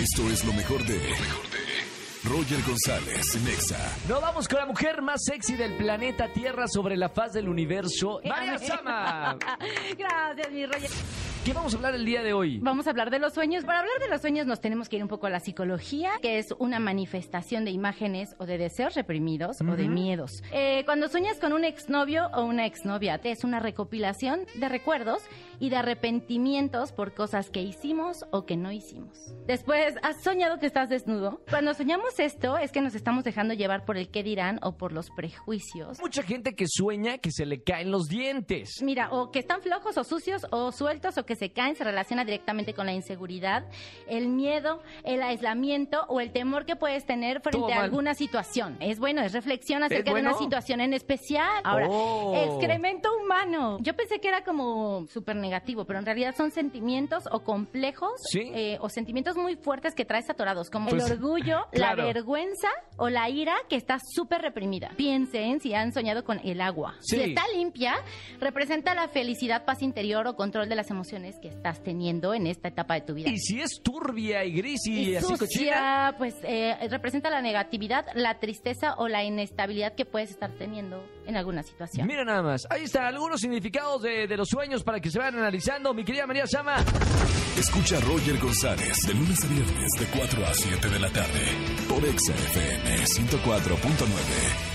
Esto es lo mejor de. Roger González, Nexa. Nos vamos con la mujer más sexy del planeta Tierra sobre la faz del universo, María Sama. Gracias, mi Roger. ¿Qué vamos a hablar el día de hoy? Vamos a hablar de los sueños. Para hablar de los sueños nos tenemos que ir un poco a la psicología, que es una manifestación de imágenes o de deseos reprimidos o de miedos. Eh, cuando sueñas con un exnovio o una exnovia, es una recopilación de recuerdos y de arrepentimientos por cosas que hicimos o que no hicimos. Después, ¿has soñado que estás desnudo? Cuando soñamos esto es que nos estamos dejando llevar por el qué dirán o por los prejuicios. Mucha gente que sueña que se le caen los dientes. Mira, o que están flojos o sucios o sueltos o que se caen se relaciona directamente con la inseguridad, el miedo, el aislamiento o el temor que puedes tener Todo frente a mal. alguna situación. Es bueno, es reflexión acerca de bueno? una situación en especial. Ahora, Oh. excremento humano. Yo pensé que era como súper negativo, pero en realidad son sentimientos o complejos Sí. eh, o sentimientos muy fuertes que traes atorados, como Pues, el orgullo, claro. la vergüenza o la ira que está súper reprimida. Piensen si han soñado con el agua. Sí. Si está limpia, representa la felicidad, paz interior o control de las emociones que estás teniendo en esta etapa de tu vida. Y si es turbia y gris y, Y así cochina. pues eh, representa la negatividad, la tristeza o la inestabilidad que puedes estar teniendo en alguna situación. Mira nada más, ahí están algunos significados de, de los sueños para que se vayan analizando. Mi querida María Sama, Escucha a Roger González de lunes a viernes de 4 a 7 de la tarde por Exa FM 104.9.